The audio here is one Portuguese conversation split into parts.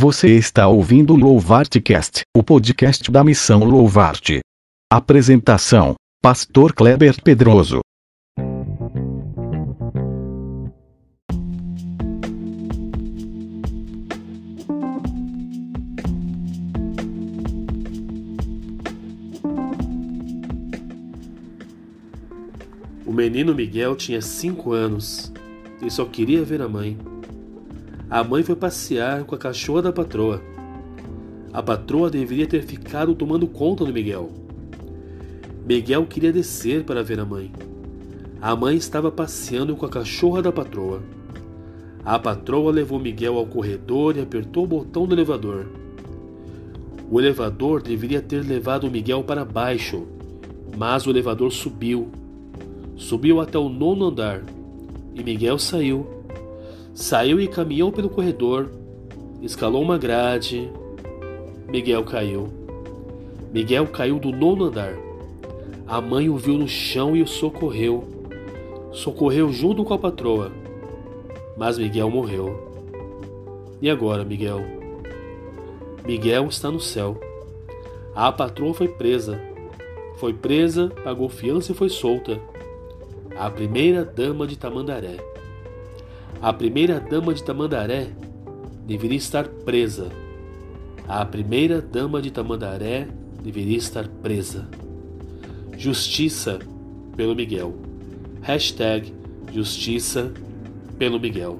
Você está ouvindo o Louvartcast, o podcast da Missão Louvarte. Apresentação: Pastor Kleber Pedroso. O menino Miguel tinha cinco anos e só queria ver a mãe. A mãe foi passear com a cachorra da patroa. A patroa deveria ter ficado tomando conta do Miguel. Miguel queria descer para ver a mãe. A mãe estava passeando com a cachorra da patroa. A patroa levou Miguel ao corredor e apertou o botão do elevador. O elevador deveria ter levado Miguel para baixo, mas o elevador subiu. Subiu até o nono andar e Miguel saiu. Saiu e caminhou pelo corredor, escalou uma grade. Miguel caiu. Miguel caiu do nono andar. A mãe o viu no chão e o socorreu. Socorreu junto com a patroa. Mas Miguel morreu. E agora, Miguel? Miguel está no céu. A patroa foi presa. Foi presa, pagou fiança e foi solta. A primeira dama de Tamandaré. A primeira dama de Tamandaré deveria estar presa. A primeira dama de Tamandaré deveria estar presa. Justiça pelo Miguel. Hashtag Justiça pelo Miguel.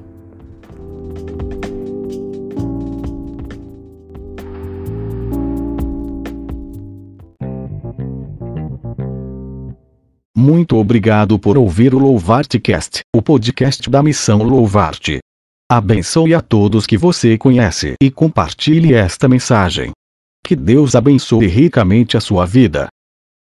Muito obrigado por ouvir o Louvartcast, o podcast da Missão Louvarte. Abençoe a todos que você conhece e compartilhe esta mensagem. Que Deus abençoe ricamente a sua vida.